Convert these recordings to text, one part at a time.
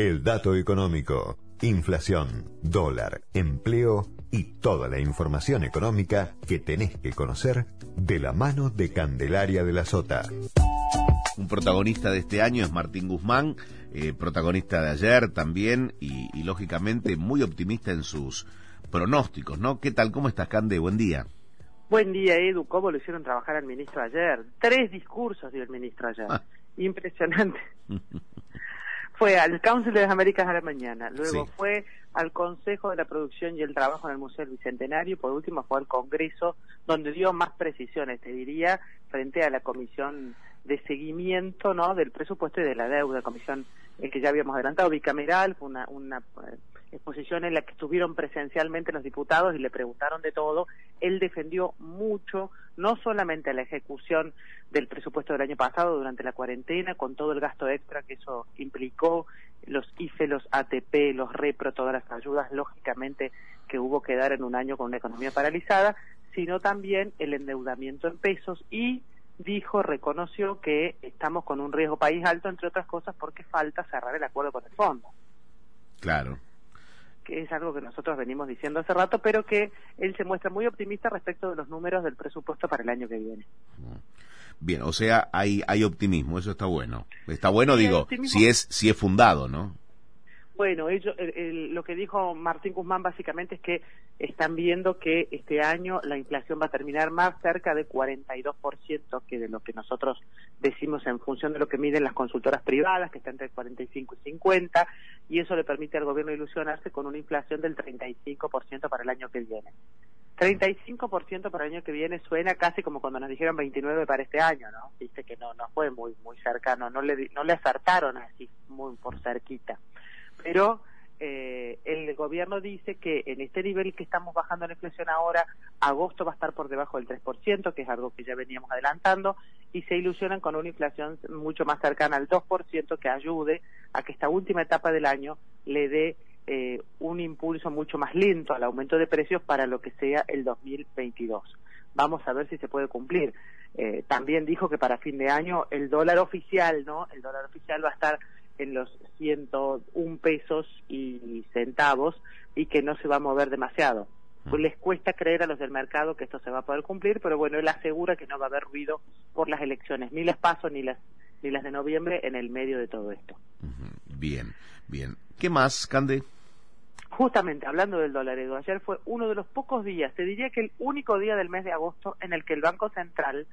El dato económico, inflación, dólar, empleo y toda la información económica que tenés que conocer de la mano de Candelaria de la Sota. Un protagonista de este año es Martín Guzmán, eh, protagonista de ayer también y, y, lógicamente muy optimista en sus pronósticos, ¿no? ¿Qué tal? ¿Cómo estás, Cande? Buen día. Buen día, Edu. ¿Cómo lo hicieron trabajar al ministro ayer? Tres discursos dio el ministro ayer. Ah. Impresionante. fue al Council de las Américas a la mañana, luego Sí. fue al Consejo de la Producción y el Trabajo en el Museo del Bicentenario y por último fue al Congreso, donde dio más precisiones, te diría, frente a la Comisión de Seguimiento ¿no? del Presupuesto y de la Deuda, comisión en que ya habíamos adelantado, bicameral, fue una, una eh, exposición en la que estuvieron presencialmente los diputados y le preguntaron de todo. Él defendió mucho, no solamente la ejecución del presupuesto del año pasado durante la cuarentena, con todo el gasto extra que eso implicó, los IFE, los ATP, los REPRO, todas las ayudas, lógicamente, que hubo que dar en un año con una economía paralizada, sino también el endeudamiento en pesos y dijo, reconoció que estamos con un riesgo país alto, entre otras cosas, porque falta cerrar el acuerdo con el fondo Claro. Que es algo que nosotros venimos diciendo hace rato, pero que él se muestra muy optimista respecto de los números del presupuesto para el año que viene. Bien, o sea, hay, hay optimismo, eso está bueno. Está bueno, Sí, digo, si es, si es fundado, ¿no? Bueno, ellos, el- el- lo que dijo Martín Guzmán básicamente es que están viendo que este año la inflación va a terminar más cerca de 42% que de lo que nosotros decimos en función de lo que miden las consultoras privadas, que está entre 45 y 50, y eso le permite al gobierno ilusionarse con una inflación del 35% para el año que viene. 35% para el año que viene suena casi como cuando nos dijeron 29 para este año, ¿no? Viste que no no fue muy muy cercano, no le no le acertaron así muy por cerquita. Pero eh, el gobierno dice que en este nivel que estamos bajando la inflación ahora, agosto va a estar por debajo del 3%, que es algo que ya veníamos adelantando, y se ilusionan con una inflación mucho más cercana al 2% que ayude a que esta última etapa del año le dé eh, un impulso mucho más lento al aumento de precios para lo que sea el 2022. Vamos a ver si se puede cumplir. Eh, también dijo que para fin de año el dólar oficial, ¿no? El dólar oficial va a estar en los 101 pesos y centavos y que no se va a mover demasiado. Pues les cuesta creer a los del mercado que esto se va a poder cumplir, pero bueno, él asegura que no va a haber ruido por las elecciones, ni las paso ni las ni las de noviembre en el medio de todo esto. Bien, bien. ¿Qué más, Cande? Justamente hablando del dólar, Edu, ayer fue uno de los pocos días, te diría que el único día del mes de agosto en el que el Banco Central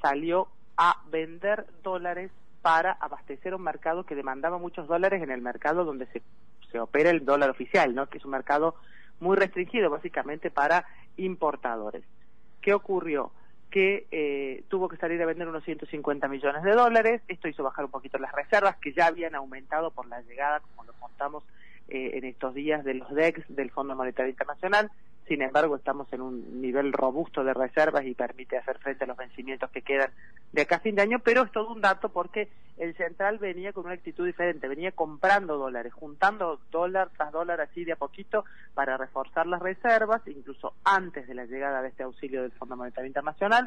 salió a vender dólares para abastecer un mercado que demandaba muchos dólares en el mercado donde se, se opera el dólar oficial, ¿no? Que es un mercado muy restringido básicamente para importadores. ¿Qué ocurrió? que eh, tuvo que salir a vender unos 150 millones de dólares. Esto hizo bajar un poquito las reservas, que ya habían aumentado por la llegada, como lo contamos eh, en estos días, de los DEX del Fondo Monetario Internacional. Sin embargo, estamos en un nivel robusto de reservas y permite hacer frente a los vencimientos que quedan de acá a fin de año, pero es todo un dato porque el central venía con una actitud diferente, venía comprando dólares, juntando dólar tras dólar así de a poquito para reforzar las reservas, incluso antes de la llegada de este auxilio del Fondo Monetario Internacional,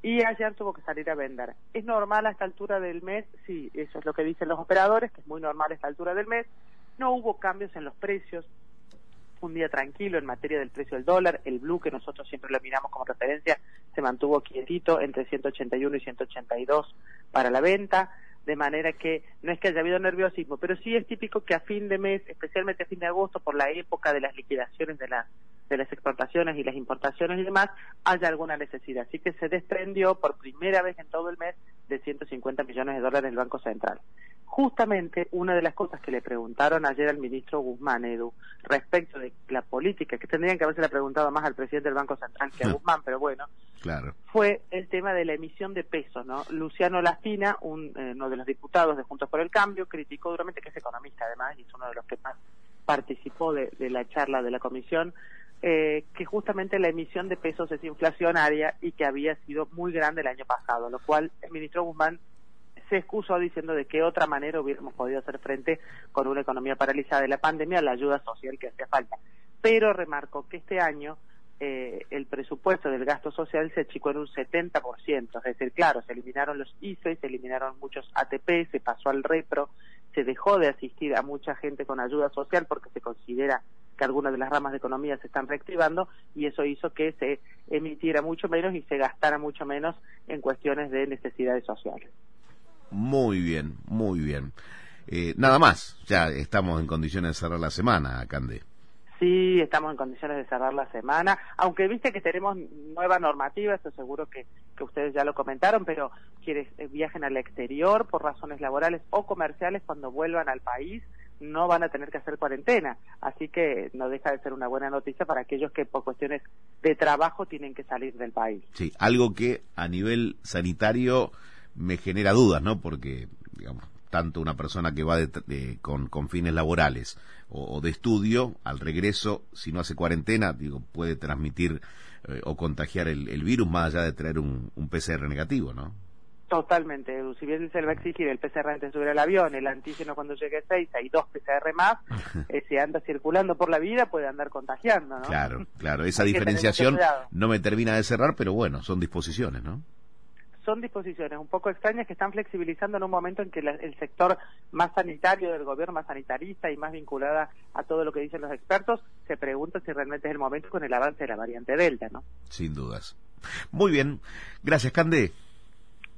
y ayer tuvo que salir a vender. ¿Es normal a esta altura del mes? Sí, eso es lo que dicen los operadores, que es muy normal a esta altura del mes. No hubo cambios en los precios, un día tranquilo en materia del precio del dólar. El blue, que nosotros siempre lo miramos como referencia, se mantuvo quietito entre 181 y 182 para la venta, de manera que no es que haya habido nerviosismo, pero sí es típico que a fin de mes, especialmente a fin de agosto, por la época de las liquidaciones de, la, de las exportaciones y las importaciones y demás, haya alguna necesidad. Así que se desprendió por primera vez en todo el mes de 150 millones de dólares del Banco Central justamente una de las cosas que le preguntaron ayer al ministro Guzmán, Edu, respecto de la política, que tendrían que haberse preguntado más al presidente del Banco Central que a Guzmán, pero bueno, Claro. fue el tema de la emisión de pesos, ¿no? Luciano Lastina, un, eh, uno de los diputados de Juntos por el Cambio, criticó duramente, que es economista además, y es uno de los que más participó de, de la charla de la comisión, eh, que justamente la emisión de pesos es inflacionaria y que había sido muy grande el año pasado, lo cual el ministro Guzmán se excusó diciendo de qué otra manera hubiéramos podido hacer frente con una economía paralizada de la pandemia a la ayuda social que hacía falta. Pero remarcó que este año eh, el presupuesto del gasto social se achicó en un 70%, es decir, claro, se eliminaron los IFE, se eliminaron muchos ATP, se pasó al repro, se dejó de asistir a mucha gente con ayuda social porque se considera que algunas de las ramas de economía se están reactivando y eso hizo que se emitiera mucho menos y se gastara mucho menos en cuestiones de necesidades sociales. Muy bien, muy bien. Eh, nada más, ya estamos en condiciones de cerrar la semana, Cande. Sí, estamos en condiciones de cerrar la semana, aunque viste que tenemos nueva normativa, esto seguro que, que ustedes ya lo comentaron, pero quienes eh, viajen al exterior por razones laborales o comerciales cuando vuelvan al país no van a tener que hacer cuarentena, así que no deja de ser una buena noticia para aquellos que por cuestiones de trabajo tienen que salir del país. Sí, algo que a nivel sanitario me genera dudas, ¿no? Porque, digamos, tanto una persona que va con, con, fines laborales o, de estudio, al regreso, si no hace cuarentena, digo, puede transmitir eh, o contagiar el, el, virus más allá de traer un, un PCR negativo, ¿no? Totalmente. Si bien se le va a exigir el PCR antes de subir al avión, el antígeno cuando llegue a 6, hay dos PCR más, eh, si anda circulando por la vida puede andar contagiando, ¿no? Claro, claro. Esa diferenciación no me termina de cerrar, pero bueno, son disposiciones, ¿no? Son disposiciones un poco extrañas que están flexibilizando en un momento en que el sector más sanitario del gobierno, más sanitarista y más vinculada a todo lo que dicen los expertos, se pregunta si realmente es el momento con el avance de la variante Delta, ¿no? Sin dudas. Muy bien. Gracias, Cande.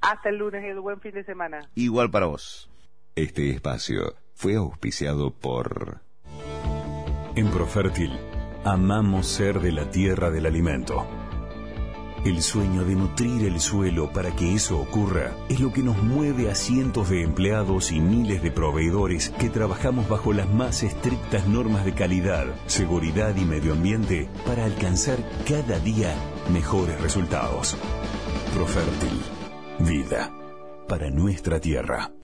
Hasta el lunes, Edu. Buen fin de semana. Igual para vos. Este espacio fue auspiciado por... En Profértil, amamos ser de la tierra del alimento el sueño de nutrir el suelo para que eso ocurra es lo que nos mueve a cientos de empleados y miles de proveedores que trabajamos bajo las más estrictas normas de calidad, seguridad y medio ambiente para alcanzar cada día mejores resultados. Profértil. Vida para nuestra tierra.